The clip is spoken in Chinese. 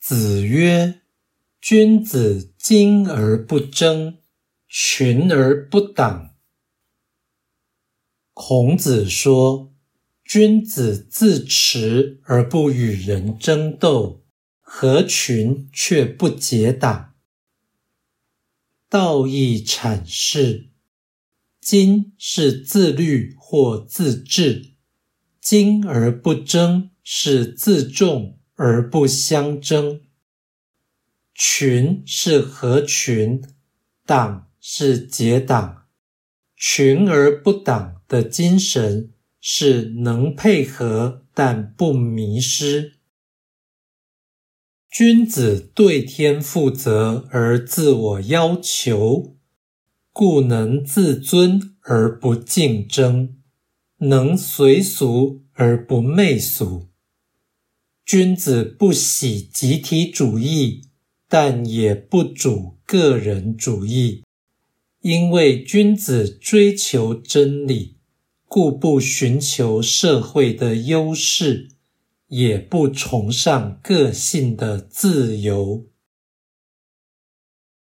子曰：“君子精而不争，群而不党。”孔子说：“君子自持而不与人争斗，合群却不结党。”道义阐释：“精是自律或自治，精而不争是自重。”而不相争，群是合群，党是结党。群而不党的精神是能配合但不迷失。君子对天负责而自我要求，故能自尊而不竞争，能随俗而不媚俗。君子不喜集体主义，但也不主个人主义，因为君子追求真理，故不寻求社会的优势，也不崇尚个性的自由。